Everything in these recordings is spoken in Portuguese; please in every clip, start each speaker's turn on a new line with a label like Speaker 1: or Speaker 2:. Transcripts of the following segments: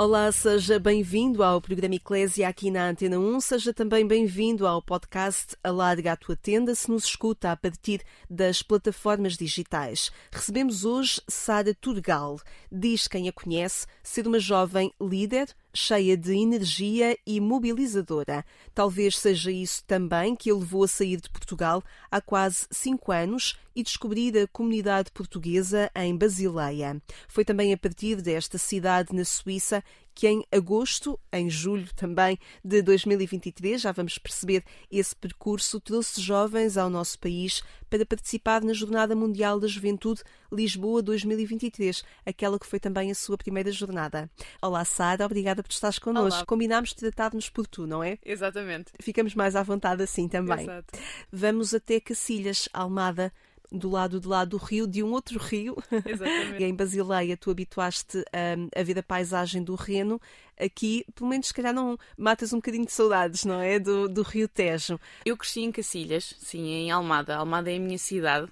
Speaker 1: Olá, seja bem-vindo ao programa Eclésia aqui na Antena 1. Seja também bem-vindo ao podcast Alarga a Tua Tenda, se nos escuta a partir das plataformas digitais. Recebemos hoje Sara Turgal. Diz quem a conhece ser uma jovem líder, cheia de energia e mobilizadora. Talvez seja isso também que a levou a sair de Portugal há quase cinco anos e descobrir a comunidade portuguesa em Basileia. Foi também a partir desta cidade na Suíça que em agosto, em julho também de 2023, já vamos perceber esse percurso, trouxe jovens ao nosso país para participar na Jornada Mundial da Juventude Lisboa 2023, aquela que foi também a sua primeira jornada. Olá, Sara, obrigada por estares connosco.
Speaker 2: Olá.
Speaker 1: Combinámos tratar-nos por tu, não é?
Speaker 2: Exatamente.
Speaker 1: Ficamos mais à vontade assim também.
Speaker 2: Exato.
Speaker 1: Vamos até Cacilhas, Almada, do lado de lá do rio, de um outro rio.
Speaker 2: Exatamente.
Speaker 1: em Basileia tu habituaste hum, a ver a paisagem do Reno. Aqui, pelo menos, se calhar não matas um bocadinho de saudades, não é? Do, do rio Tejo.
Speaker 2: Eu cresci em Cacilhas, sim, em Almada. Almada é a minha cidade,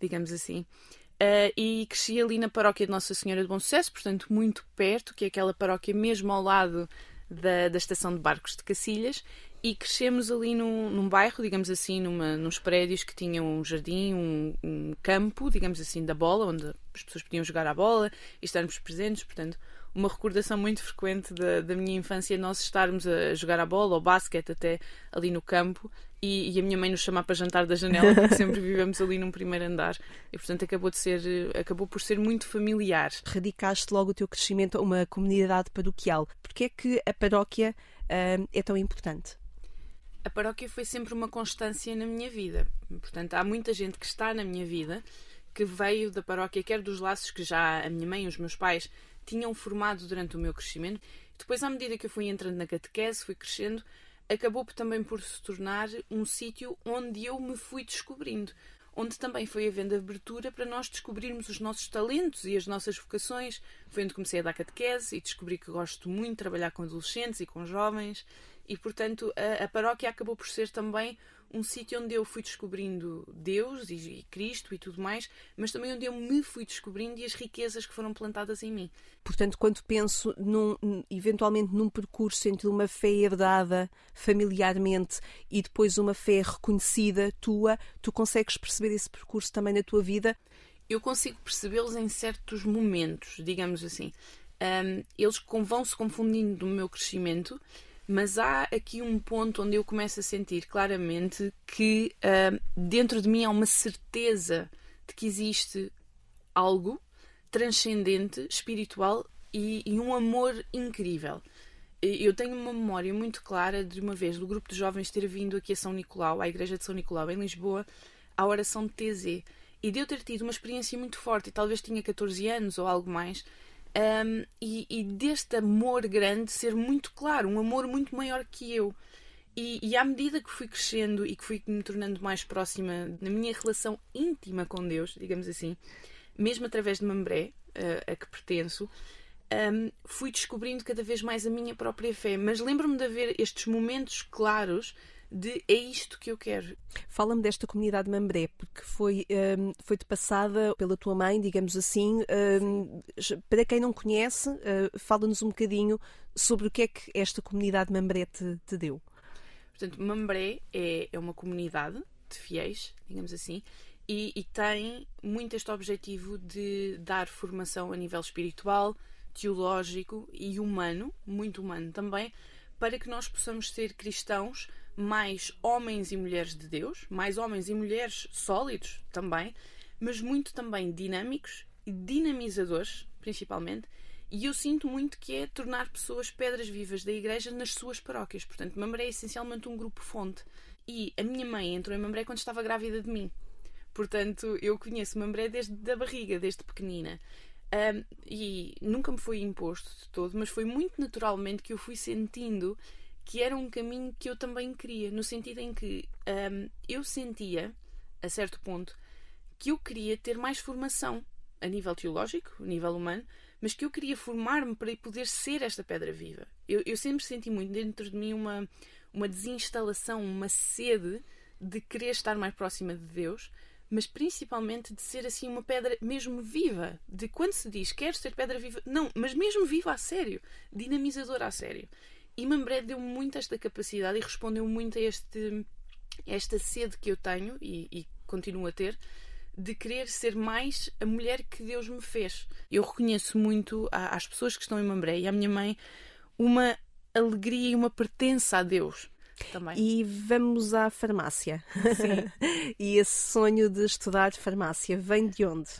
Speaker 2: digamos assim. Ah, e cresci ali na paróquia de Nossa Senhora de Bom Sucesso, portanto, muito perto, que é aquela paróquia mesmo ao lado da, da estação de barcos de Cacilhas. E crescemos ali num, num bairro, digamos assim, numa, nos prédios que tinham um jardim, um, um campo, digamos assim, da bola, onde as pessoas podiam jogar à bola e estarmos presentes. Portanto, uma recordação muito frequente da, da minha infância, nós estarmos a jogar à bola ou basquete até ali no campo e, e a minha mãe nos chamar para jantar da janela, porque sempre vivemos ali num primeiro andar. E portanto acabou, de ser, acabou por ser muito familiar.
Speaker 1: Radicaste logo o teu crescimento a uma comunidade paroquial. Porquê é que a paróquia hum, é tão importante?
Speaker 2: A paróquia foi sempre uma constância na minha vida. Portanto, há muita gente que está na minha vida que veio da paróquia, quer dos laços que já a minha mãe e os meus pais tinham formado durante o meu crescimento. Depois, à medida que eu fui entrando na catequese, fui crescendo, acabou também por se tornar um sítio onde eu me fui descobrindo. Onde também foi havendo abertura para nós descobrirmos os nossos talentos e as nossas vocações. Foi onde comecei a dar catequese e descobri que gosto muito de trabalhar com adolescentes e com jovens. E, portanto, a, a paróquia acabou por ser também um sítio onde eu fui descobrindo Deus e, Cristo e tudo mais, mas também onde eu me fui descobrindo e as riquezas que foram plantadas em mim.
Speaker 1: Portanto, quando penso num, eventualmente num percurso entre uma fé herdada familiarmente e depois uma fé reconhecida tua, tu consegues perceber esse percurso também na tua vida?
Speaker 2: eu consigo percebê-los em certos momentos, digamos assim. Ahm, eles vão se confundindo no meu crescimento, mas há aqui um ponto onde eu começo a sentir claramente que ahm, dentro de mim há uma certeza de que existe algo transcendente, espiritual e, e um amor incrível. Eu tenho uma memória muito clara de uma vez do grupo de jovens ter vindo aqui a São Nicolau, à Igreja de São Nicolau, em Lisboa, à oração de TZ. E de eu ter tido uma experiência muito forte, e talvez tinha 14 anos ou algo mais, um, e, e deste amor grande ser muito claro, um amor muito maior que eu. E, e à medida que fui crescendo e que fui me tornando mais próxima na minha relação íntima com Deus, digamos assim, mesmo através de Mambré, eh, a que pertenço, um, fui descobrindo cada vez mais a minha própria fé. Mas lembro-me de haver estes momentos claros de é isto que eu quero.
Speaker 1: Fala-me desta comunidade de Mambré, porque foi, hum, foi-te passada pela tua mãe, digamos assim. Hum, para quem não conhece, uh, fala-nos um bocadinho sobre o que é que esta comunidade de Mambré te, te deu.
Speaker 2: Portanto, Mambré é, é uma comunidade de fiéis, digamos assim, e, e tem muito este objetivo de dar formação a nível espiritual, teológico e humano, muito humano também, para que nós possamos ser cristãos mais homens e mulheres de Deus, mais homens e mulheres sólidos também, mas muito também dinâmicos e dinamizadores, principalmente. E eu sinto muito que é tornar pessoas pedras vivas da igreja nas suas paróquias. Portanto, Mambré é essencialmente um grupo fonte. E a minha mãe entrou em Mambré quando estava grávida de mim. Portanto, eu conheço Mambré desde a barriga, desde pequenina. Um, e nunca me foi imposto de todo, mas foi muito naturalmente que eu fui sentindo que era um caminho que eu também queria, no sentido em que um, eu sentia a certo ponto, que eu queria ter mais formação a nível teológico, a nível humano, mas que eu queria formar-me para poder ser esta pedra viva. Eu, eu sempre senti muito dentro de mim uma, uma desinstalação, uma sede de querer estar mais próxima de Deus, mas principalmente de ser assim uma pedra mesmo viva. De quando se diz quero ser pedra viva, não, mas mesmo viva a sério, dinamizadora a sério. E Mambré deu muito esta capacidade e respondeu muito a este, esta sede que eu tenho e, e continuo a ter de querer ser mais a mulher que Deus me fez. Eu reconheço muito às pessoas que estão em Mambré e à minha mãe uma alegria e uma pertença a Deus. Também.
Speaker 1: E vamos à farmácia. Sim. e esse sonho de estudar farmácia vem de onde?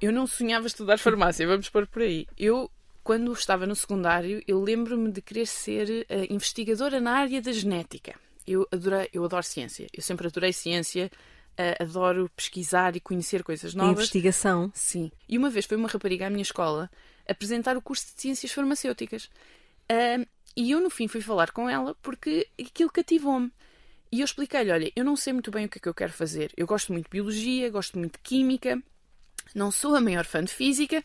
Speaker 2: Eu não sonhava estudar farmácia, vamos pôr por aí. Eu, quando estava no secundário, eu lembro-me de querer ser uh, investigadora na área da genética. Eu, adorei, eu adoro ciência. Eu sempre adorei ciência. Uh, adoro pesquisar e conhecer coisas novas.
Speaker 1: Investigação.
Speaker 2: Sim. E uma vez foi uma rapariga à minha escola apresentar o curso de Ciências Farmacêuticas. Uh, e eu, no fim, fui falar com ela porque aquilo cativou-me. E eu expliquei-lhe: olha, eu não sei muito bem o que é que eu quero fazer. Eu gosto muito de biologia, gosto muito de química, não sou a maior fã de física,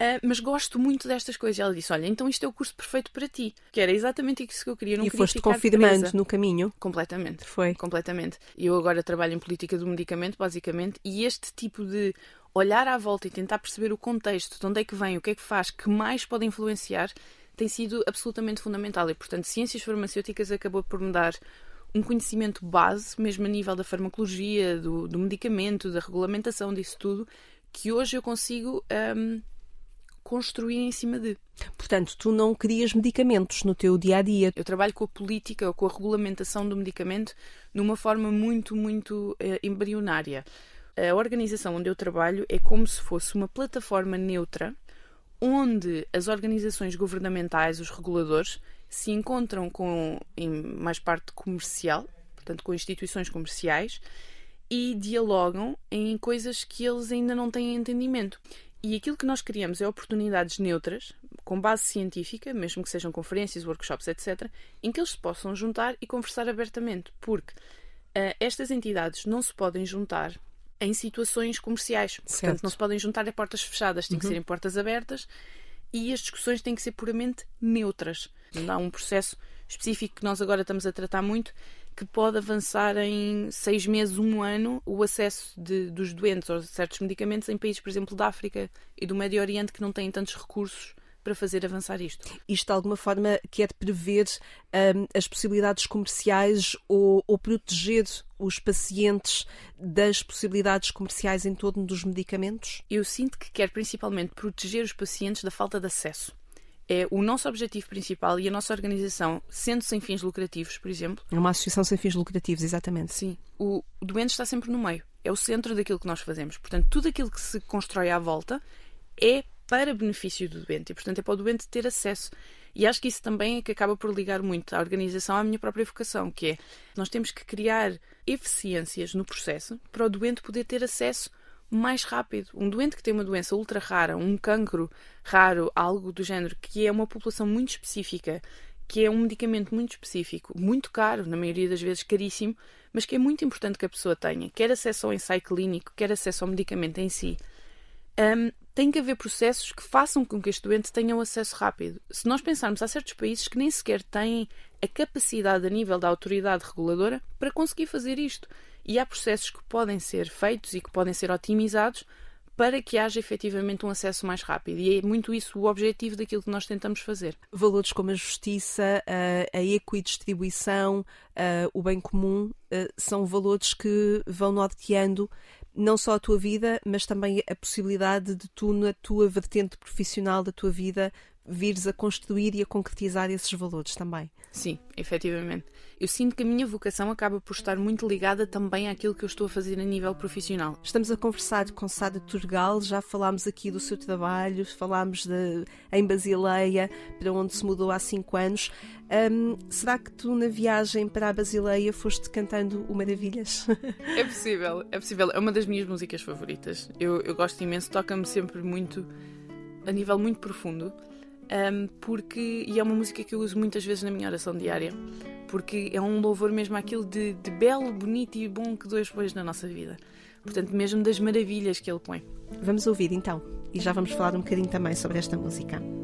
Speaker 2: uh, mas gosto muito destas coisas. E ela disse: olha, então isto é o curso perfeito para ti. Que era exatamente isso que eu queria. Não
Speaker 1: e
Speaker 2: queria
Speaker 1: foste confirmando presa. no caminho?
Speaker 2: Completamente.
Speaker 1: Foi.
Speaker 2: Completamente. Eu agora trabalho em política do medicamento, basicamente, e este tipo de olhar à volta e tentar perceber o contexto, de onde é que vem, o que é que faz, que mais pode influenciar, tem sido absolutamente fundamental. E, portanto, ciências farmacêuticas acabou por me dar um conhecimento base, mesmo a nível da farmacologia, do, do medicamento, da regulamentação, disso tudo, que hoje eu consigo um, construir em cima de.
Speaker 1: Portanto, tu não crias medicamentos no teu dia a dia.
Speaker 2: Eu trabalho com a política ou com a regulamentação do medicamento numa forma muito, muito uh, embrionária. A organização onde eu trabalho é como se fosse uma plataforma neutra onde as organizações governamentais, os reguladores, se encontram com, em mais parte comercial, portanto, com instituições comerciais, e dialogam em coisas que eles ainda não têm entendimento. E aquilo que nós criamos é oportunidades neutras, com base científica, mesmo que sejam conferências, workshops, etc., em que eles se possam juntar e conversar abertamente, porque uh, estas entidades não se podem juntar em situações comerciais. Certo. Portanto, não se podem juntar a portas fechadas, tem uhum. que ser em portas abertas e as discussões têm que ser puramente neutras. Não há um processo específico que nós agora estamos a tratar muito que pode avançar em seis meses, um ano, o acesso de, dos doentes a certos medicamentos em países, por exemplo, da África e do Médio Oriente que não têm tantos recursos para fazer avançar isto.
Speaker 1: Isto de alguma forma quer prever um, as possibilidades comerciais ou, ou, proteger os pacientes das possibilidades comerciais em torno dos medicamentos?
Speaker 2: Eu sinto que quer principalmente proteger os pacientes da falta de acesso. É o nosso objetivo principal e a nossa organização, sendo sem fins lucrativos, por exemplo.
Speaker 1: É uma associação sem fins lucrativos, exatamente.
Speaker 2: Sim. O doente está sempre no meio. É o centro daquilo que nós fazemos. Portanto, tudo aquilo que se constrói à volta é para benefício do doente e, portanto, é para o doente ter acesso. E acho que isso também é que acaba por ligar muito a organização à minha própria vocação, que é nós temos que criar eficiências no processo para o doente poder ter acesso mais rápido. Um doente que tem uma doença ultra rara, um cancro raro, algo do género, que é uma população muito específica, que é um medicamento muito específico, muito caro, na maioria das vezes caríssimo, mas que é muito importante que a pessoa tenha, quer acesso ao ensaio clínico, quer acesso ao medicamento em si. Um, tem que haver processos que façam com que este doente tenha um acesso rápido. Se nós pensarmos, há certos países que nem sequer têm a capacidade a nível da autoridade reguladora para conseguir fazer isto. E há processos que podem ser feitos e que podem ser otimizados para que haja efetivamente um acesso mais rápido. E é muito isso o objetivo daquilo que nós tentamos fazer.
Speaker 1: Valores como a justiça, a equidistribuição, o bem comum, são valores que vão norteando não só a tua vida, mas também a possibilidade de tu, na tua vertente profissional da tua vida, vires a construir e a concretizar esses valores também.
Speaker 2: Sim, efetivamente. Eu sinto que a minha vocação acaba por estar muito ligada também àquilo que eu estou a fazer a nível profissional.
Speaker 1: Estamos a conversar com Sara Turgal, já falámos aqui do seu trabalho, falámos de, em Basileia, para onde se mudou há cinco anos. Um, será que tu, na viagem para a Basileia, foste cantando o Maravilhas?
Speaker 2: É possível, é possível. É uma das minhas músicas favoritas. Eu, eu gosto imenso, toca-me sempre muito, a nível muito profundo um, porque e é uma música que eu uso muitas vezes na minha oração diária, porque é um louvor mesmo àquilo de, de belo, bonito e bom que Deus pôs na nossa vida. Portanto, mesmo das maravilhas que Ele põe.
Speaker 3: Vamos ouvir então, e já vamos falar um bocadinho também sobre esta música.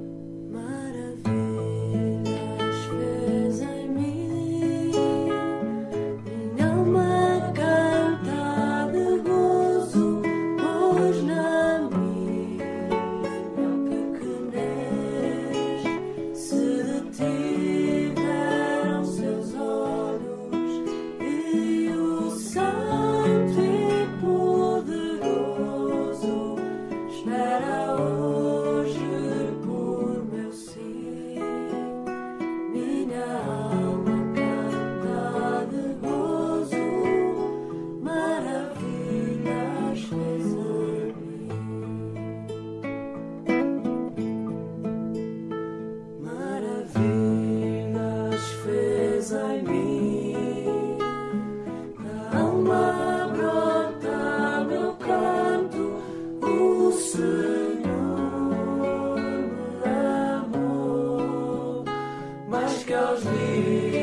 Speaker 3: mais que aos livros.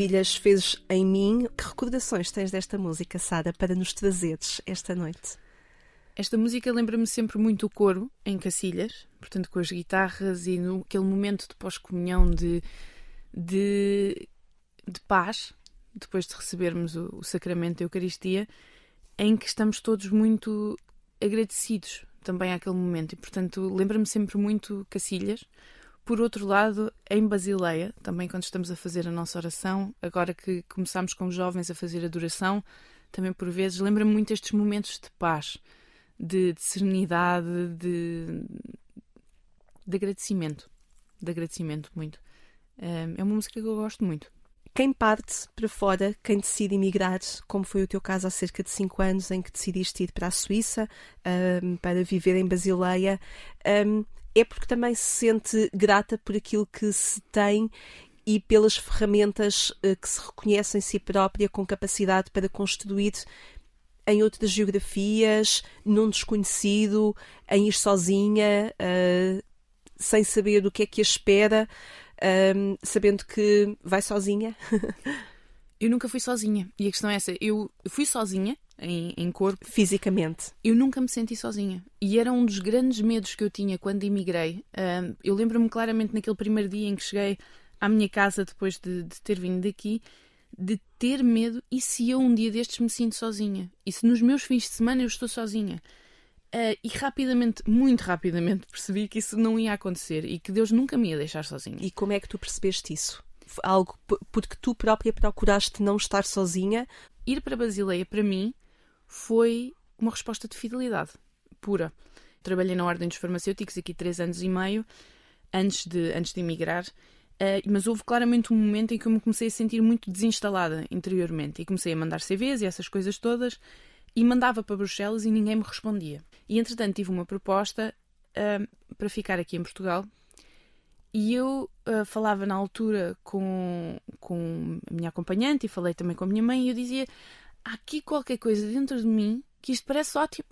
Speaker 3: Maravilhas fez em mim. Que recordações tens desta música, Sara, para nos trazeres esta noite?
Speaker 2: Esta música lembra-me sempre muito o coro em Cacilhas, portanto, com as guitarras e no, aquele momento de pós-comunhão de, de, de, paz, depois de recebermos o, o sacramento da Eucaristia, em que estamos todos muito agradecidos também àquele momento. E, portanto, lembra-me sempre muito Cacilhas por outro lado, em Basileia, também quando estamos a fazer a nossa oração, agora que começamos com os jovens a fazer adoração, também por vezes lembra-me muito estes momentos de paz, de, de serenidade, de, de agradecimento. De agradecimento muito. É uma música que eu gosto muito.
Speaker 3: Quem parte para fora, quem decide emigrar, como foi o teu caso há cerca de 5 anos, em que decidiste ir para a Suíça um, para viver em Basileia, um, é porque também se sente grata por aquilo que se tem e pelas ferramentas uh, que se reconhece em si própria com capacidade para construir em outras geografias, num desconhecido, em ir sozinha, uh, sem saber o que é que a espera, uh, sabendo que vai sozinha.
Speaker 2: eu nunca fui sozinha. E a questão é essa: eu fui sozinha, em, em corpo.
Speaker 3: Fisicamente.
Speaker 2: Eu nunca me senti sozinha. E era um dos grandes medos que eu tinha quando emigrei. Uh, eu lembro-me claramente naquele primeiro dia em que cheguei à minha casa depois de, de, ter vindo daqui, de ter medo e se eu um dia destes me sinto sozinha? E se nos meus fins de semana eu estou sozinha? Uh, e rapidamente, muito rapidamente, percebi que isso não ia acontecer e que Deus nunca me ia deixar sozinha.
Speaker 3: E como é que tu percebeste isso? Algo porque tu própria procuraste não estar sozinha?
Speaker 2: Ir para Basileia, para mim, foi uma resposta de fidelidade pura. Trabalhei na Ordem dos Farmacêuticos aqui três anos e meio antes de, antes de emigrar, uh, mas houve claramente um momento em que eu me comecei a sentir muito desinstalada interiormente e comecei a mandar CVs e essas coisas todas e mandava para Bruxelas e ninguém me respondia. E entretanto tive uma proposta uh, para ficar aqui em Portugal e eu uh, falava na altura com, com a minha acompanhante e falei também com a minha mãe e eu dizia há aqui qualquer coisa dentro de mim que isto parece ótimo.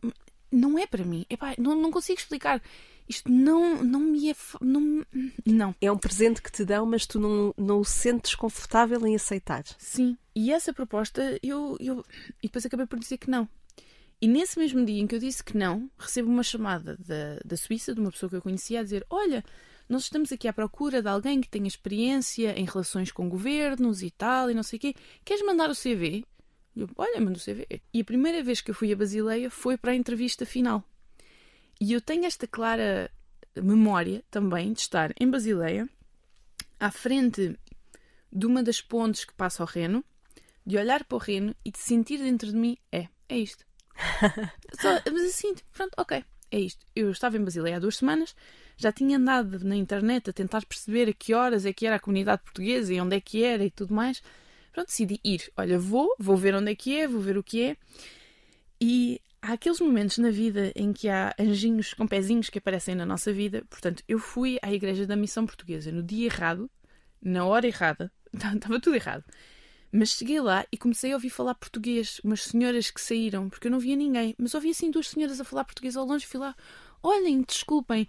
Speaker 2: Não é para mim. Epá, não, não consigo explicar. Isto não, não me é. Não, não.
Speaker 3: É um presente que te dão, mas tu não, não o sentes confortável em aceitar.
Speaker 2: Sim. E essa proposta, eu, eu. E depois acabei por dizer que não. E nesse mesmo dia em que eu disse que não, recebo uma chamada da, da Suíça, de uma pessoa que eu conhecia, a dizer: Olha, nós estamos aqui à procura de alguém que tenha experiência em relações com governos e tal, e não sei o quê. Queres mandar o CV? Eu, olha, mando o CV. E a primeira vez que eu fui a Basileia foi para a entrevista final. E eu tenho esta clara memória também de estar em Basileia, à frente de uma das pontes que passa ao Reno, de olhar para o Reno e de sentir dentro de mim: é, é isto. Só, mas assim, pronto, ok, é isto. Eu estava em Basileia há duas semanas, já tinha andado na internet a tentar perceber a que horas é que era a comunidade portuguesa e onde é que era e tudo mais. Pronto, decidi ir. Olha, vou, vou ver onde é que é, vou ver o que é. E há aqueles momentos na vida em que há anjinhos com pezinhos que aparecem na nossa vida. Portanto, eu fui à Igreja da Missão Portuguesa no dia errado, na hora errada, estava tudo errado. Mas cheguei lá e comecei a ouvir falar português. Umas senhoras que saíram, porque eu não via ninguém. Mas ouvi assim duas senhoras a falar português ao longe. Fui lá, olhem, desculpem,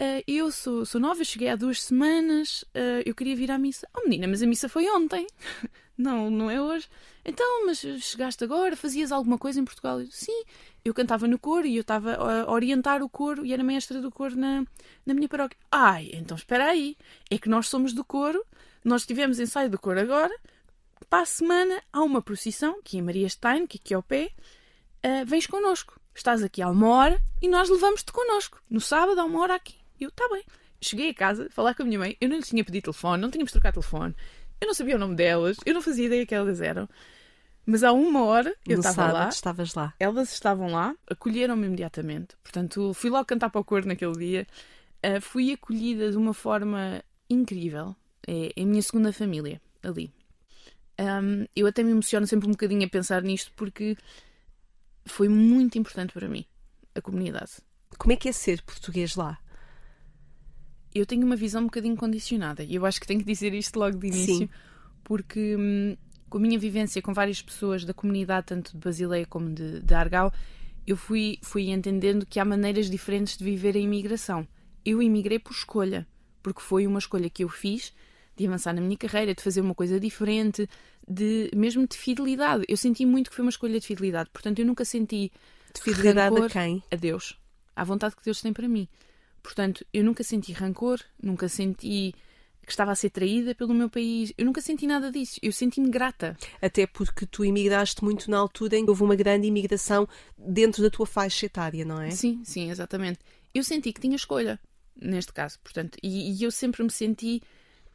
Speaker 2: uh, eu sou, sou nova, cheguei há duas semanas, uh, eu queria vir à missa. Oh menina, mas a missa foi ontem. não, não é hoje. Então, mas chegaste agora, fazias alguma coisa em Portugal? Eu, Sim, eu cantava no coro e eu estava a orientar o coro e era mestra do coro na, na minha paróquia. Ai, então espera aí, é que nós somos do coro, nós tivemos ensaio do coro agora, para a semana há uma procissão, que é Maria Stein, que aqui ao pé, uh, vens connosco. Estás aqui há uma hora e nós levamos-te connosco. No sábado há uma hora aqui. Eu, está bem. Cheguei a casa, falar com a minha mãe, eu não lhe tinha pedido telefone, não tínhamos trocado telefone, eu não sabia o nome delas, eu não fazia ideia que elas eram. Mas há uma hora eu estava lá.
Speaker 1: estavas lá.
Speaker 2: Elas estavam lá, acolheram-me imediatamente. Portanto, fui logo cantar para o coro naquele dia. Uh, fui acolhida de uma forma incrível. É, é a minha segunda família ali. Um, eu até me emociono sempre um bocadinho a pensar nisto porque foi muito importante para mim, a comunidade.
Speaker 1: Como é que é ser português lá?
Speaker 2: Eu tenho uma visão um bocadinho condicionada e eu acho que tenho que dizer isto logo de início, Sim. porque hum, com a minha vivência com várias pessoas da comunidade, tanto de Basileia como de, de Argau, eu fui, fui entendendo que há maneiras diferentes de viver a imigração. Eu imigrei por escolha, porque foi uma escolha que eu fiz de avançar na minha carreira, de fazer uma coisa diferente, de mesmo de fidelidade. Eu senti muito que foi uma escolha de fidelidade, portanto eu nunca senti
Speaker 1: de fidelidade rancor a quem?
Speaker 2: A Deus, à vontade que Deus tem para mim. Portanto, eu nunca senti rancor, nunca senti que estava a ser traída pelo meu país. Eu nunca senti nada disso. Eu senti-me grata.
Speaker 1: Até porque tu imigraste muito na altura em que houve uma grande imigração dentro da tua faixa etária, não é?
Speaker 2: Sim, sim, exatamente. Eu senti que tinha escolha, neste caso. Portanto, e, e eu sempre me senti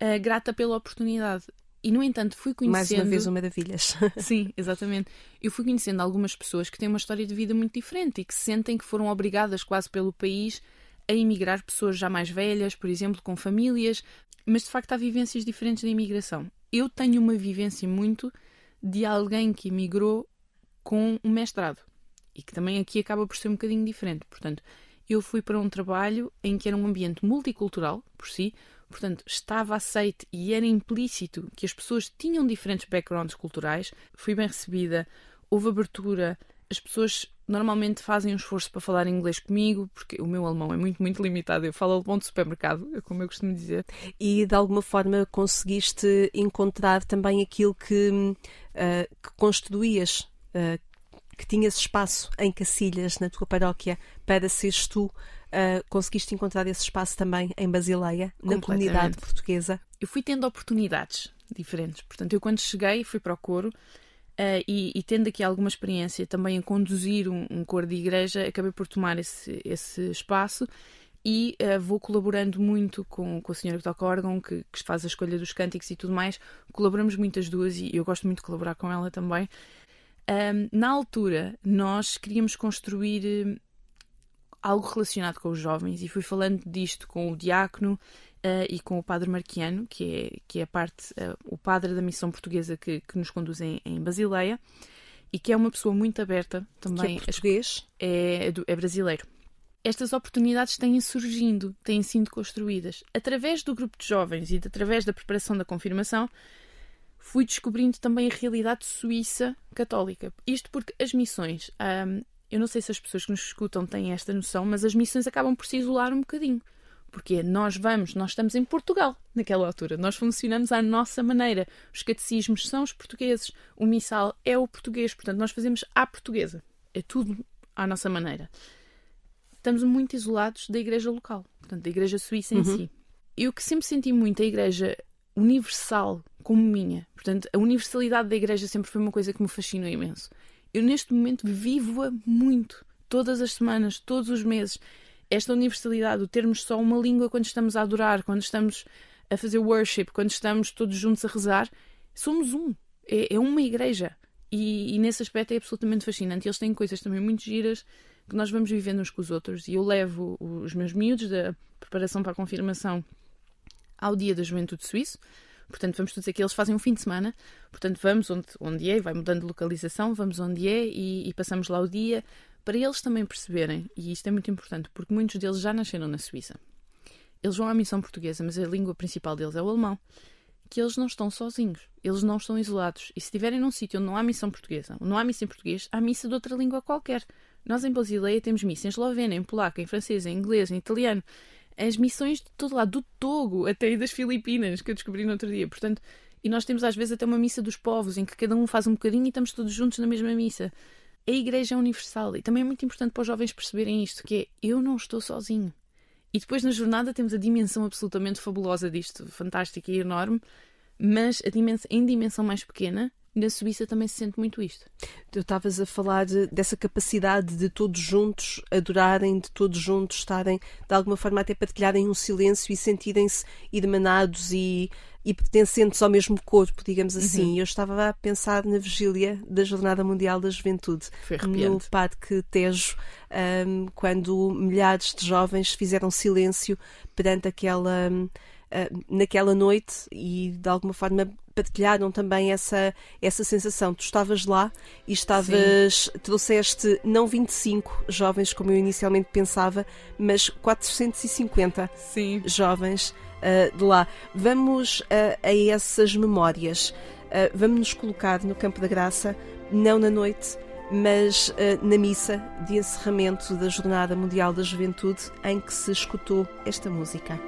Speaker 2: uh, grata pela oportunidade. E, no entanto, fui conhecendo.
Speaker 1: Mais uma vez, uma maravilhas.
Speaker 2: Sim, exatamente. Eu fui conhecendo algumas pessoas que têm uma história de vida muito diferente e que sentem que foram obrigadas quase pelo país a emigrar, pessoas já mais velhas, por exemplo, com famílias, mas de facto há vivências diferentes da imigração. Eu tenho uma vivência muito de alguém que emigrou com um mestrado e que também aqui acaba por ser um bocadinho diferente. Portanto, eu fui para um trabalho em que era um ambiente multicultural, por si, Portanto, estava aceite e era implícito que as pessoas tinham diferentes backgrounds culturais. Fui bem recebida, houve abertura, as pessoas normalmente fazem um esforço para falar inglês comigo, porque o meu alemão é muito, muito limitado. Eu falo alemão de supermercado, é como eu costumo dizer.
Speaker 1: E de alguma forma conseguiste encontrar também aquilo que, uh, que construías, uh, que tinhas espaço em Cacilhas, na tua paróquia, para seres tu Uh, conseguiste encontrar esse espaço também em Basileia, na comunidade portuguesa?
Speaker 2: Eu fui tendo oportunidades diferentes. Portanto, eu quando cheguei fui para o coro uh, e, e, tendo aqui alguma experiência também em conduzir um, um coro de igreja, acabei por tomar esse, esse espaço e uh, vou colaborando muito com, com a senhora que toca órgão, que, que, faz a escolha dos cânticos e tudo mais. Colaboramos muito as duas e eu gosto muito de colaborar com ela também. Um, na altura, nós queríamos construir algo relacionado com os jovens e fui falando disto com o diácono uh, e com o padre Marquiano, que é, que é a parte, uh, o padre da missão portuguesa que, que nos conduz em, em, Basileia e que é uma pessoa muito aberta também.
Speaker 1: Que é português?
Speaker 2: É, é brasileiro. Estas oportunidades têm surgindo, têm sido construídas. Através do grupo de jovens e através da preparação da confirmação, fui descobrindo também a realidade suíça católica. Isto porque as missões, eu não sei se as pessoas que nos escutam têm esta noção, mas as missões acabam por se isolar um bocadinho. Porque nós vamos, nós estamos em Portugal naquela altura, nós funcionamos à nossa maneira. Os catecismos são os portugueses, o missal é o português, portanto nós fazemos à portuguesa. é tudo à nossa maneira. Estamos muito isolados da igreja local, portanto, da igreja suíça em
Speaker 1: Uhum.
Speaker 2: si. Eu que sempre senti muito a igreja universal como minha, portanto, a universalidade da igreja sempre foi uma coisa que me fascinou imenso. Eu neste momento vivo-a muito, todas as semanas, todos os meses. Esta universalidade, o termos só uma língua quando estamos a adorar, quando estamos a fazer worship, quando estamos todos juntos a rezar, somos um. É, é uma igreja. E, e nesse aspecto é absolutamente fascinante. Eles têm coisas também muito giras que nós vamos vivendo uns com os outros. E eu levo os meus miúdos da preparação para a confirmação ao Dia da Juventude Suíço. Portanto, vamos todos aqui, eles fazem um fim de semana. Portanto, vamos onde, onde é, vai mudando de localização, vamos onde é e, e passamos lá o dia para eles também perceberem, e isto é muito importante, porque muitos deles já nasceram na Suíça. Eles vão à missão portuguesa, mas a língua principal deles é o alemão. Que eles não estão sozinhos, eles não estão isolados. E se estiverem num sítio onde não há missão portuguesa, onde não há missa em português, há missa de outra língua qualquer. Nós em Basileia temos missa em esloveno, em polaco, em francês, em inglês, em italiano. As missões de todo lado, do Togo até das Filipinas, que eu descobri no outro dia. Portanto, e nós temos às vezes até uma missa dos povos, em que cada um faz um bocadinho e estamos todos juntos na mesma missa. A igreja é universal e também é muito importante para os jovens perceberem isto, que é eu não estou sozinho. E depois na jornada temos a dimensão absolutamente fabulosa disto, fantástica e enorme, mas a dimensão, em dimensão mais pequena, na Suíça também se sente muito isto.
Speaker 1: Tu estavas a falar de- dessa capacidade de todos juntos adorarem, de todos juntos estarem, de alguma forma, até partilharem um silêncio e sentirem-se irmanados e, e pertencentes ao mesmo corpo, digamos assim. Eu estava a pensar na vigília da Jornada Mundial da Juventude, no. Parque Tejo, ahm, quando milhares de jovens fizeram silêncio perante aquela. hum, ah, naquela noite e de alguma forma partilharam também essa, essa sensação. Tu estavas lá e estavas, trouxeste não 25 jovens, como eu inicialmente pensava, mas 450
Speaker 2: Sim.
Speaker 1: jovens ah, de lá. Vamos ah, a essas memórias. Ah, vamos nos colocar no Campo da Graça, não na noite, mas ah, na missa de encerramento da Jornada Mundial da Juventude, em que se escutou esta música.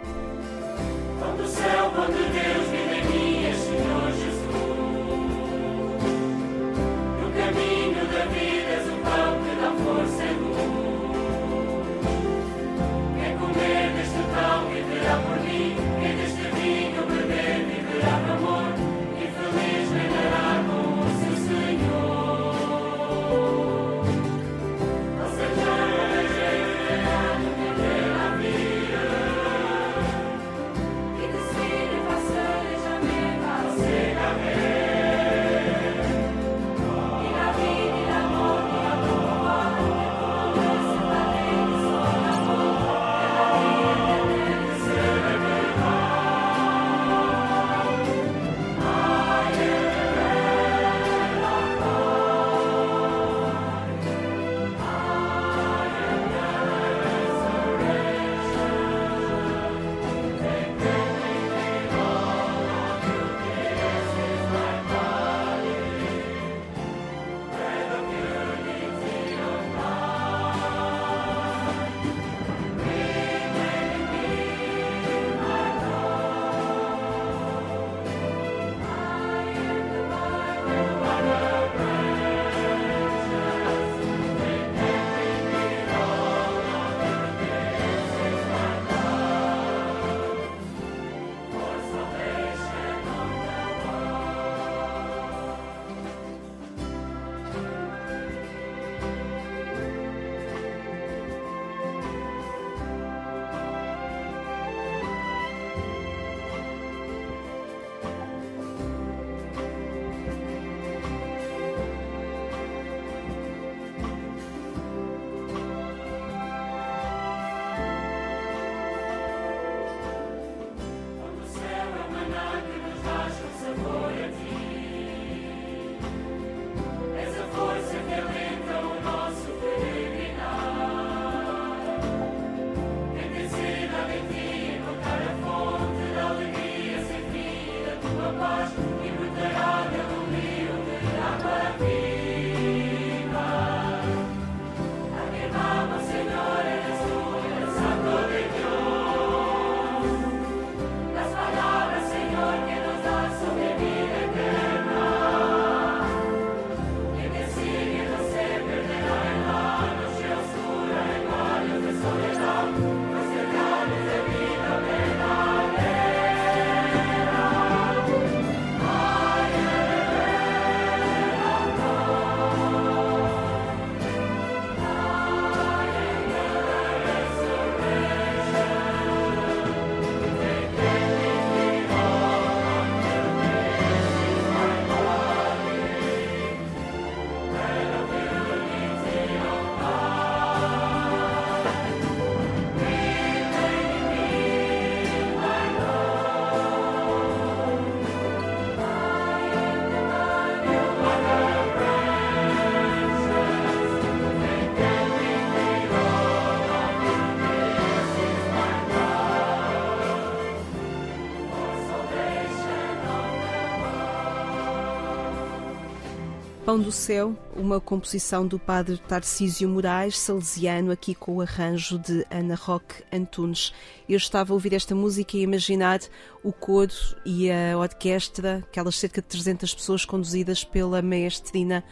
Speaker 4: Pão
Speaker 1: do Céu, uma composição do padre Tarcísio Moraes, salesiano, aqui com o arranjo de Ana Roque Antunes. Eu estava a ouvir esta música e a imaginar o coro e a orquestra, aquelas cerca de 300 pessoas conduzidas pela maestrina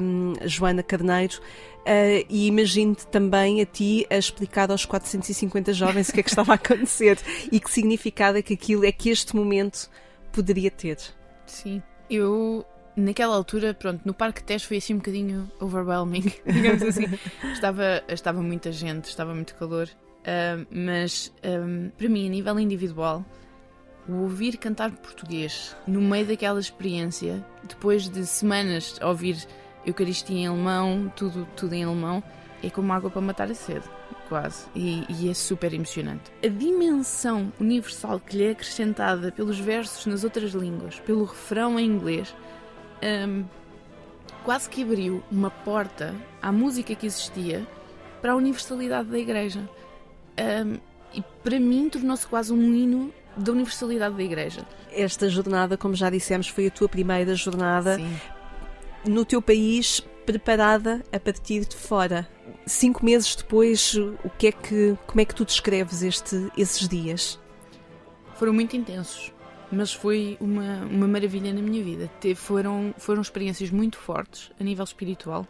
Speaker 1: um, Joana Carneiro. Uh, e imagino-te também a ti a explicar aos 450 jovens o que é que estava a acontecer e que significado é que aquilo é que este momento poderia ter.
Speaker 2: Sim, eu naquela altura, pronto, no Parque Teste foi assim um bocadinho overwhelming, digamos assim. estava, estava muita gente, estava muito calor, uh, mas um, para mim, a nível individual, o ouvir cantar português no meio daquela experiência, depois de semanas a ouvir Eucaristia em alemão, tudo, tudo em alemão, é como água para matar a sede, quase. E, e, é super emocionante. A dimensão universal que lhe é acrescentada pelos versos nas outras línguas, pelo refrão em inglês, um, quase que abriu uma porta à música que existia para a universalidade da Igreja. Um, e para mim tornou-se quase um hino da universalidade da Igreja.
Speaker 1: Esta jornada, como já dissemos, foi a tua primeira jornada
Speaker 2: Sim.
Speaker 1: no teu país, preparada a partir de fora. Cinco meses depois, o que é que, como é que tu descreves este, esses dias?
Speaker 2: Foram muito intensos mas foi uma, uma maravilha na minha vida. Teve, foram, foram experiências muito fortes a nível espiritual,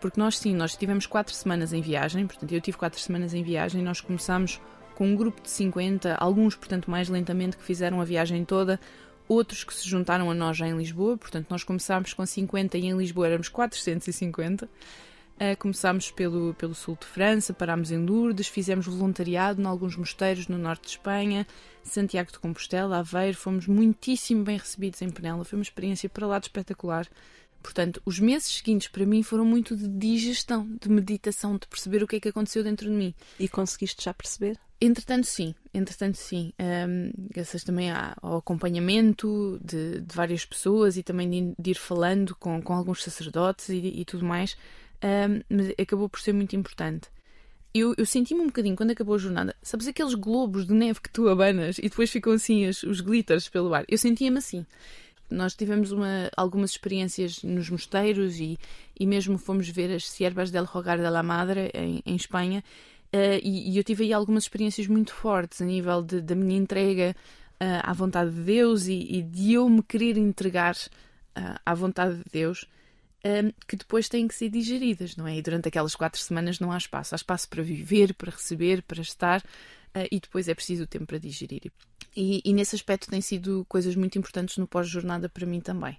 Speaker 2: porque nós sim, nós tivemos quatro semanas em viagem, portanto eu tive quatro semanas em viagem, nós começámos com um grupo de 50, alguns, portanto, mais lentamente, que fizeram a viagem toda, outros que se juntaram a nós já em Lisboa, portanto nós começámos com 50 e em Lisboa éramos 450. Uh, começámos pelo, pelo sul de França, parámos em Lourdes, fizemos voluntariado em alguns mosteiros no norte de Espanha, Santiago de Compostela, Aveiro, fomos muitíssimo bem recebidos em Penela, foi uma experiência para lá de espetacular. Portanto, os meses seguintes para mim foram muito de digestão, de meditação, de perceber o que é que aconteceu dentro de mim.
Speaker 1: E conseguiste já perceber?
Speaker 2: Entretanto, sim, entretanto, sim. Um, graças também ao acompanhamento de, de, várias pessoas e também de, de ir falando com, com alguns sacerdotes e, e tudo mais um, mas acabou por ser muito importante. Eu, eu senti-me um bocadinho quando acabou a jornada. Sabes aqueles globos de neve que tu abanas e depois ficam assim os, os glitters pelo ar? Eu sentia-me assim. Nós tivemos uma, algumas experiências nos mosteiros e, e mesmo fomos ver as Siervas del Hogar de la Madre em, em Espanha. Uh, e, e, eu tive aí algumas experiências muito fortes a nível de, da minha entrega uh, à vontade de Deus e, e, de eu me querer entregar uh, à vontade de Deus um, que depois têm que ser digeridas, não é? E durante aquelas quatro semanas não há espaço. Há espaço para viver, para receber, para estar, uh, e depois é preciso tempo para digerir. E, e nesse aspecto têm sido coisas muito importantes no pós-jornada para mim também.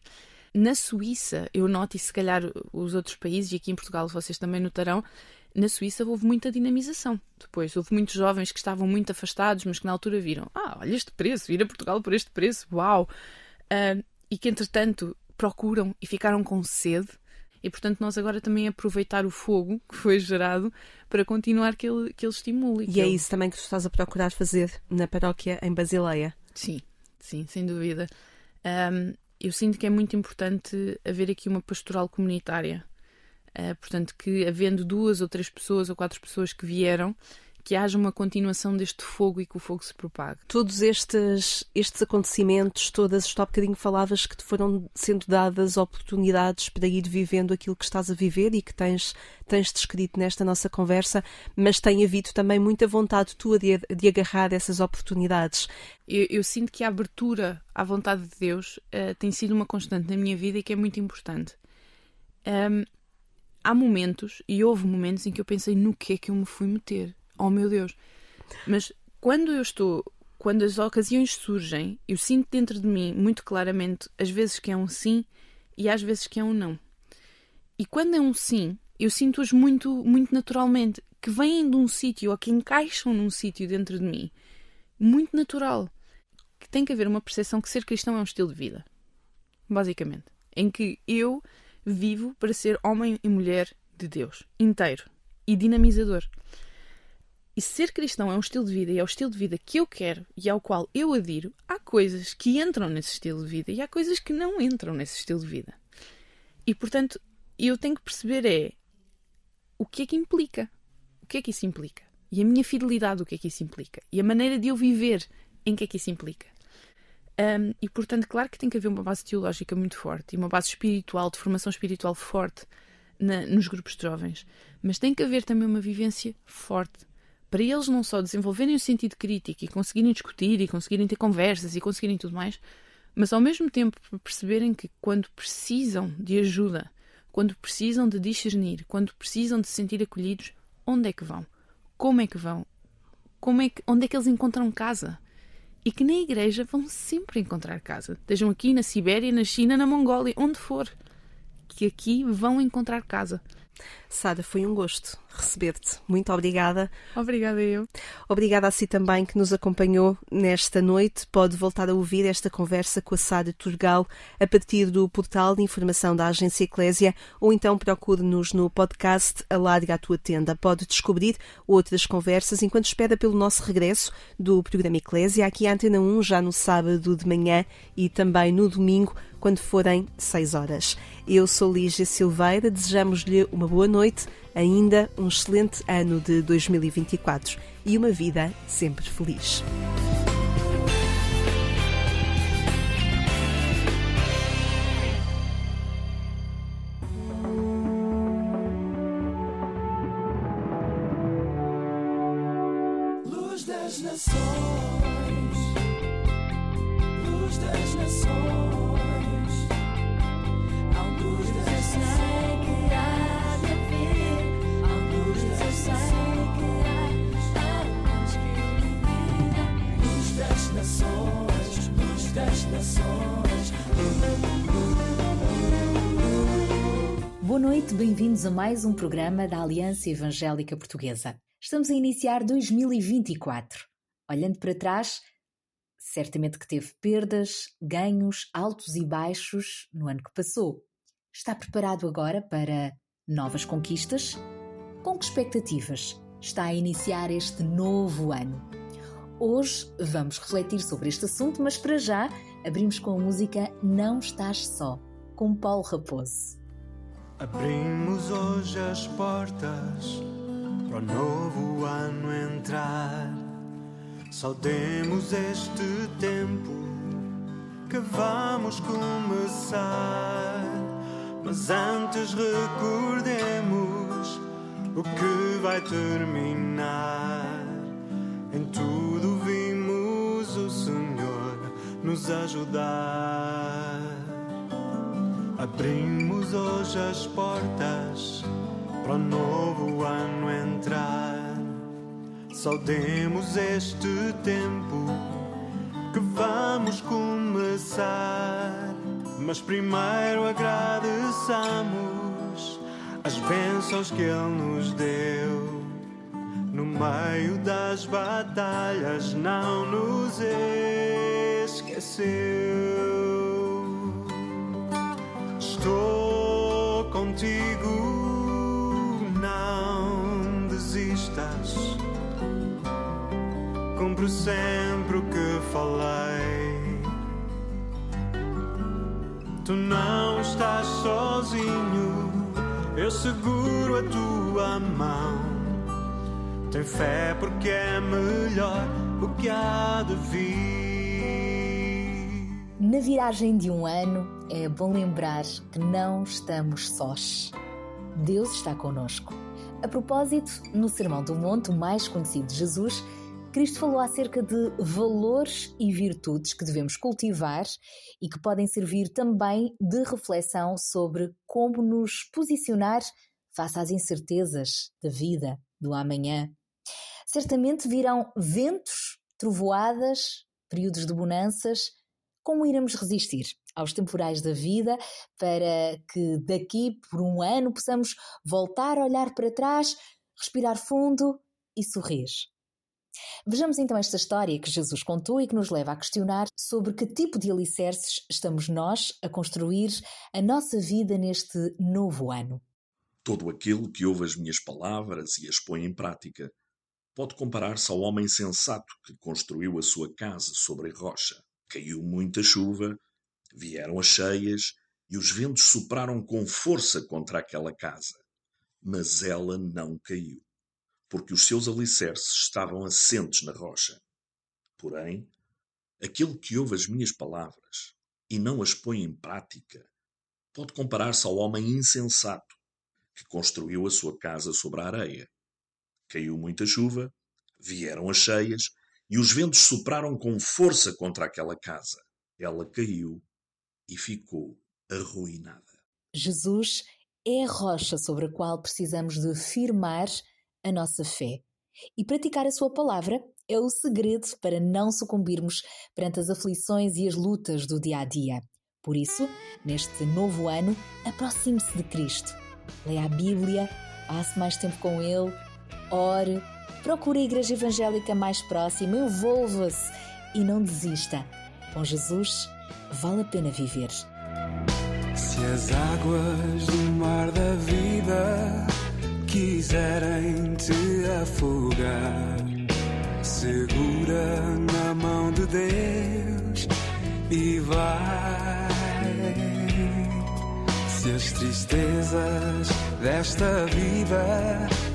Speaker 2: Na Suíça, eu noto, e se calhar os outros países, e aqui em Portugal vocês também notarão, na Suíça houve muita dinamização. Depois, houve muitos jovens que estavam muito afastados, mas que na altura viram: ah, olha este preço, ir a Portugal por este preço, uau! Uh, e que entretanto procuram e ficaram com sede. E portanto, nós agora também aproveitar o fogo que foi gerado para continuar que ele, que ele estimule.
Speaker 1: E é
Speaker 2: ele...
Speaker 1: isso também que tu estás a procurar fazer na paróquia em Basileia.
Speaker 2: Sim, sim, sem dúvida. Um, eu sinto que é muito importante haver aqui uma pastoral comunitária. Uh, portanto, que havendo duas ou três pessoas ou quatro pessoas que vieram, que haja uma continuação deste fogo e que o fogo se propague.
Speaker 1: Todos estes, estes acontecimentos, todas, isto há bocadinho falavas que te foram sendo dadas oportunidades para ir vivendo aquilo que estás a viver e que tens, tens descrito nesta nossa conversa, mas tem havido também muita vontade tua de, de agarrar essas oportunidades.
Speaker 2: Eu, eu, sinto que a abertura à vontade de Deus uh, tem sido uma constante na minha vida e que é muito importante. Um, há momentos, e houve momentos em que eu pensei no que é que eu me fui meter oh meu Deus. Mas quando eu estou, quando as ocasiões surgem, eu sinto dentro de mim muito claramente às vezes que é um sim e às vezes que é um não. E quando é um sim, eu sinto-as muito, muito naturalmente, que vêm de um sítio ou que encaixam num sítio dentro de mim, muito natural. Que tem que haver uma percepção que ser cristão é um estilo de vida, basicamente, em que eu vivo para ser homem e mulher de Deus, inteiro e dinamizador. E ser cristão é um estilo de vida e é o estilo de vida que eu quero e ao qual eu adiro, há coisas que entram nesse estilo de vida e há coisas que não entram nesse estilo de vida. E portanto, eu tenho que perceber é o que é que implica. O que é que isso implica? E a minha fidelidade, o que é que isso implica? E a maneira de eu viver, em que é que isso implica? Um, e portanto, claro que tem que haver uma base teológica muito forte e uma base espiritual, de formação espiritual forte na, nos grupos de jovens, mas tem que haver também uma vivência forte para eles não só desenvolverem o sentido crítico e conseguirem discutir e conseguirem ter conversas e conseguirem tudo mais, mas ao mesmo tempo perceberem que quando precisam de ajuda, quando precisam de discernir, quando precisam de se sentir acolhidos, onde é que vão? Como é que vão? Como é que, onde é que eles encontram casa? E que na igreja vão sempre encontrar casa. Estejam aqui na Sibéria, na China, na Mongólia, onde for. Que aqui vão encontrar casa.
Speaker 1: Sara, foi um gosto receber-te. Muito obrigada.
Speaker 2: Obrigada eu.
Speaker 1: Obrigada a si também que nos acompanhou nesta noite. Pode voltar a ouvir esta conversa com a Sara Turgal a partir do portal de informação da Agência Eclésia ou então procure-nos no podcast Alarga a Tua Tenda. Pode descobrir outras conversas enquanto espera pelo nosso regresso do programa Eclésia aqui à Antena 1 já no sábado de manhã e também no domingo quando forem 6 horas. Eu sou Lígia Silveira, desejamos-lhe uma boa noite, ainda um excelente ano de 2024 e uma vida sempre feliz.
Speaker 5: Boa noite, bem-vindos a mais um programa da Aliança Evangélica Portuguesa. Estamos a iniciar 2024. Olhando para trás, certamente que teve perdas, ganhos, altos e baixos no ano que passou. Está preparado agora para novas conquistas? Com que expectativas está a iniciar este novo ano? Hoje vamos refletir sobre este assunto, mas para já abrimos com a música Não Estás Só, com Paulo Raposo.
Speaker 6: Abrimos hoje as portas para o novo ano entrar. Saudemos este tempo que vamos começar. Mas antes recordemos o que vai terminar. Em tudo nos ajudar. Abrimos hoje as portas para o novo ano entrar. Saudemos este tempo que vamos começar. Mas primeiro agradeçamos as bênçãos que Ele nos deu. No meio das batalhas, não nos esqueceu. Estou contigo, não desistas. Cumpro sempre o que falei. Tu não estás sozinho, eu seguro a tua mão. Tem fé porque é melhor o que há de vir.
Speaker 5: Na viragem de um ano, é bom lembrar que não estamos sós. Deus está conosco. A propósito, no Sermão do Monte, mais conhecido de Jesus, Cristo falou acerca de valores e virtudes que devemos cultivar e que podem servir também de reflexão sobre como nos posicionar face às incertezas da vida, do amanhã. Certamente virão ventos, trovoadas, períodos de bonanças. Como iremos resistir aos temporais da vida para que daqui por um ano possamos voltar a olhar para trás, respirar fundo e sorrir? Vejamos então esta história que Jesus contou e que nos leva a questionar sobre que tipo de alicerces estamos nós a construir a nossa vida neste novo ano.
Speaker 7: Todo aquele que ouve as minhas palavras e as põe em prática pode comparar-se ao homem sensato que construiu a sua casa sobre a rocha. Caiu muita chuva, vieram as cheias e os ventos sopraram com força contra aquela casa. Mas ela não caiu, porque os seus alicerces estavam assentes na rocha. Porém, Aquele que ouve as minhas palavras e não as põe em prática pode comparar-se ao homem insensato que construiu a sua casa sobre a areia. Caiu muita chuva, vieram as cheias e os ventos sopraram com força contra aquela casa. Ela caiu e ficou arruinada.
Speaker 5: Jesus é a rocha sobre a qual precisamos de firmar a nossa fé. E praticar a sua palavra é o segredo para não sucumbirmos perante as aflições e as lutas do dia a dia. Por isso, neste novo ano, aproxime-se de Cristo. Leia a Bíblia, passe mais tempo com Ele, ore, procure a igreja evangélica mais próxima, envolva-se e não desista. Com Jesus, vale a pena viver.
Speaker 8: Se as águas do mar da vida quiserem te afogar, segura na mão de Deus e vai. Se as tristezas desta vida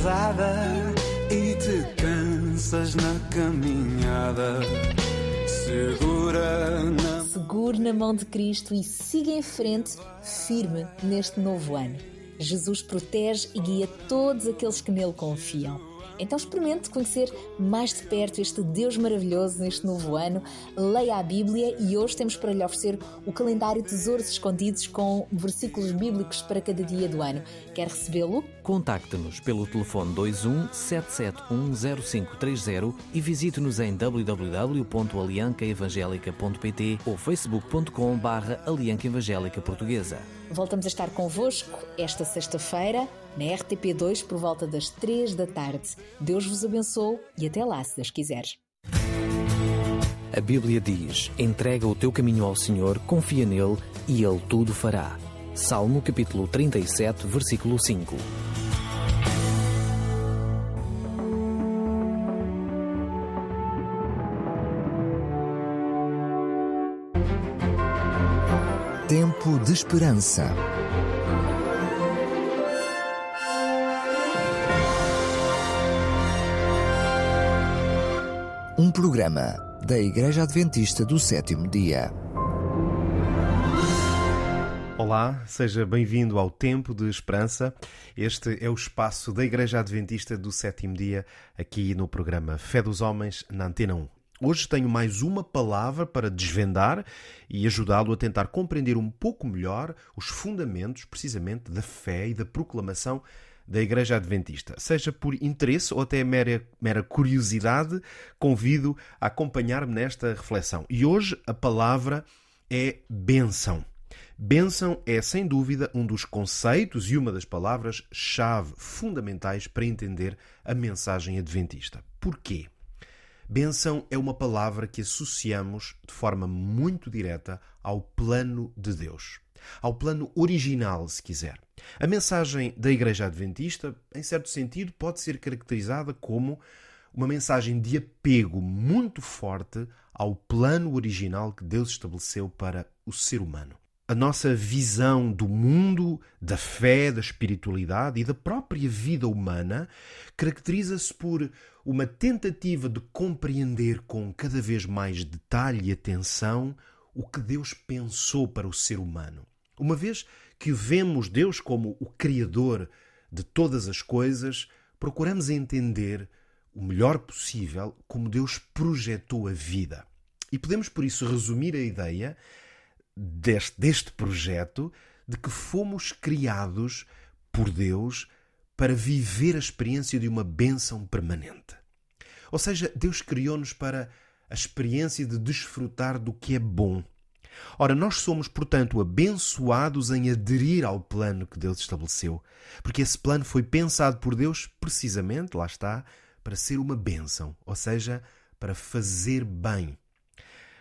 Speaker 8: Pesada e te cansas na caminhada, segura na
Speaker 5: Segure na mão de Cristo e siga em frente, firme neste novo ano. Jesus protege e guia todos aqueles que nele confiam. Então experimente conhecer mais de perto este Deus maravilhoso neste novo ano. Leia a Bíblia e hoje temos para lhe oferecer o calendário Tesouros Escondidos com versículos bíblicos para cada dia do ano. Quer recebê-lo?
Speaker 9: Contacte-nos pelo telefone 21 7710530 e visite-nos em www.aliancaevangelica.pt ou facebook.com barra Alianca Evangélica Portuguesa.
Speaker 5: Voltamos a estar convosco esta sexta-feira na RTP2 por volta das 3 da tarde. Deus vos abençoe e até lá, se Deus quiser.
Speaker 9: A Bíblia diz: entrega o teu caminho ao Senhor, confia nele e ele tudo fará. Salmo capítulo 37, versículo 5.
Speaker 10: Tempo de Esperança. Um programa da Igreja Adventista do Sétimo Dia.
Speaker 11: Olá, seja bem-vindo ao Tempo de Esperança. Este é o espaço da Igreja Adventista do Sétimo Dia, aqui no programa Fé dos Homens, na Antena 1. Hoje tenho mais uma palavra para desvendar e ajudá-lo a tentar compreender um pouco melhor os fundamentos, precisamente, da fé e da proclamação da Igreja Adventista. Seja por interesse ou até mera, mera curiosidade, convido a acompanhar-me nesta reflexão. E hoje a palavra é bênção. Bênção é, sem dúvida, um dos conceitos e uma das palavras-chave fundamentais para entender a mensagem adventista. Porquê? Bênção é uma palavra que associamos de forma muito direta ao plano de Deus, ao plano original, se quiser. A mensagem da Igreja Adventista, em certo sentido, pode ser caracterizada como uma mensagem de apego muito forte ao plano original que Deus estabeleceu para o ser humano. A nossa visão do mundo, da fé, da espiritualidade e da própria vida humana caracteriza-se por uma tentativa de compreender com cada vez mais detalhe e atenção o que Deus pensou para o ser humano. Uma vez que vemos Deus como o Criador de todas as coisas, procuramos entender o melhor possível como Deus projetou a vida. E podemos, por isso, resumir a ideia deste, deste projeto de que fomos criados por Deus para viver a experiência de uma bênção permanente. Ou seja, Deus criou-nos para a experiência de desfrutar do que é bom. Ora, nós somos, portanto, abençoados em aderir ao plano que Deus estabeleceu, porque esse plano foi pensado por Deus precisamente, lá está, para ser uma bênção, ou seja, para fazer bem.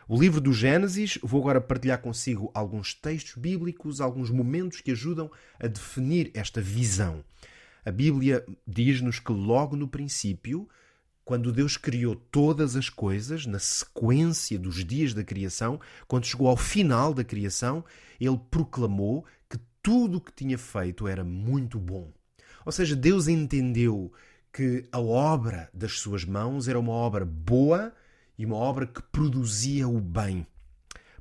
Speaker 11: O livro do Gênesis, vou agora partilhar consigo alguns textos bíblicos, alguns momentos que ajudam a definir esta visão. A Bíblia diz-nos que logo no princípio, quando Deus criou todas as coisas, na sequência dos dias da criação, quando chegou ao final da criação, ele proclamou que tudo o que tinha feito era muito bom. Ou seja, Deus entendeu que a obra das suas mãos era uma obra boa e uma obra que produzia o bem.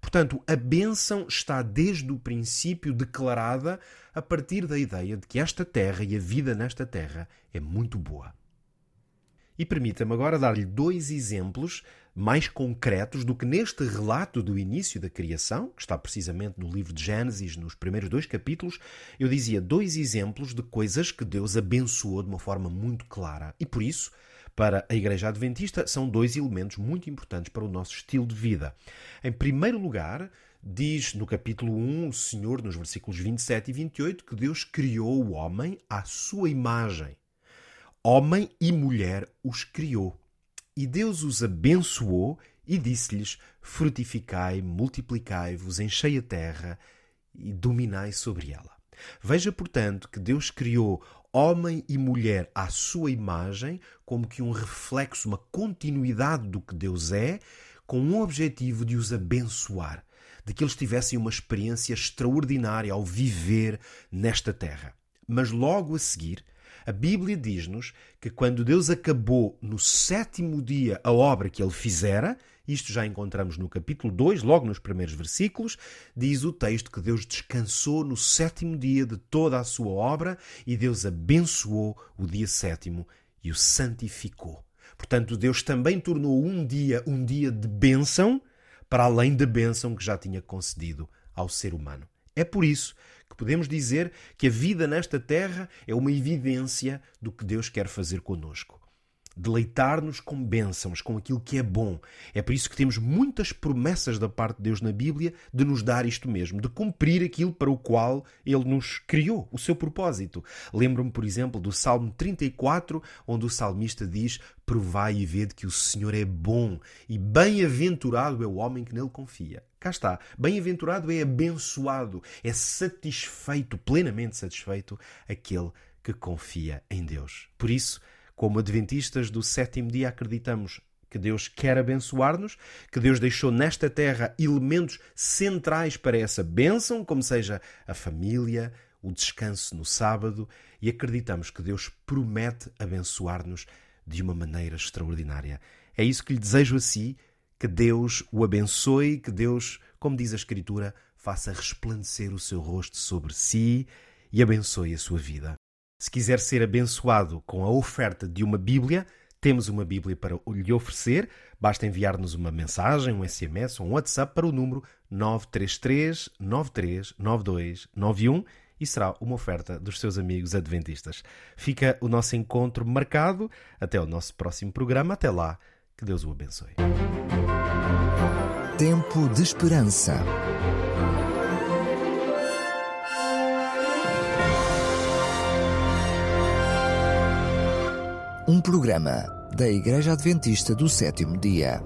Speaker 11: Portanto, a bênção está desde o princípio declarada a partir da ideia de que esta terra e a vida nesta terra é muito boa. E permita-me agora dar-lhe dois exemplos mais concretos do que neste relato do início da criação, que está precisamente no livro de Gênesis, nos primeiros dois capítulos, eu dizia dois exemplos de coisas que Deus abençoou de uma forma muito clara. E por isso, para a Igreja Adventista, são dois elementos muito importantes para o nosso estilo de vida. Em primeiro lugar, diz no capítulo 1 o Senhor, nos versículos 27 e 28, que Deus criou o homem à sua imagem. Homem e mulher os criou. E Deus os abençoou e disse-lhes: Frutificai, multiplicai-vos, enchei a terra e dominai sobre ela. Veja, portanto, que Deus criou homem e mulher à sua imagem, como que um reflexo, uma continuidade do que Deus é, com um objetivo de os abençoar, de que eles tivessem uma experiência extraordinária ao viver nesta terra. Mas logo a seguir, a Bíblia diz-nos que quando Deus acabou no sétimo dia a obra que ele fizera, isto já encontramos no capítulo 2, logo nos primeiros versículos, diz o texto que Deus descansou no sétimo dia de toda a sua obra e Deus abençoou o dia sétimo e o santificou. Portanto, Deus também tornou um dia um dia de bênção, para além da bênção que já tinha concedido ao ser humano. É por isso que podemos dizer que a vida nesta terra é uma evidência do que Deus quer fazer conosco deleitar-nos com bênçãos, com aquilo que é bom. É por isso que temos muitas promessas da parte de Deus na Bíblia de nos dar isto mesmo, de cumprir aquilo para o qual Ele nos criou, o seu propósito. Lembro-me, por exemplo, do Salmo 34, onde o salmista diz: Provai e vede que o Senhor é bom, e bem-aventurado é o homem que nele confia. Cá está. Bem-aventurado é abençoado, é satisfeito, plenamente satisfeito, aquele que confia em Deus. Por isso, como adventistas do sétimo dia, acreditamos que Deus quer abençoar-nos, que Deus deixou nesta terra elementos centrais para essa bênção, como seja a família, o descanso no sábado, e acreditamos que Deus promete abençoar-nos de uma maneira extraordinária. É isso que lhe desejo a si, que Deus o abençoe, que Deus, como diz a Escritura, faça resplandecer o seu rosto sobre si e abençoe a sua vida. Se quiser ser abençoado com a oferta de uma Bíblia, temos uma Bíblia para lhe oferecer. Basta enviar-nos uma mensagem, um SMS ou um WhatsApp para o número 933 93 92 91 e será uma oferta dos seus amigos adventistas. Fica o nosso encontro marcado. Até o nosso próximo programa. Até lá. Que Deus o abençoe.
Speaker 10: Tempo de Esperança. Um programa da Igreja Adventista do Sétimo Dia.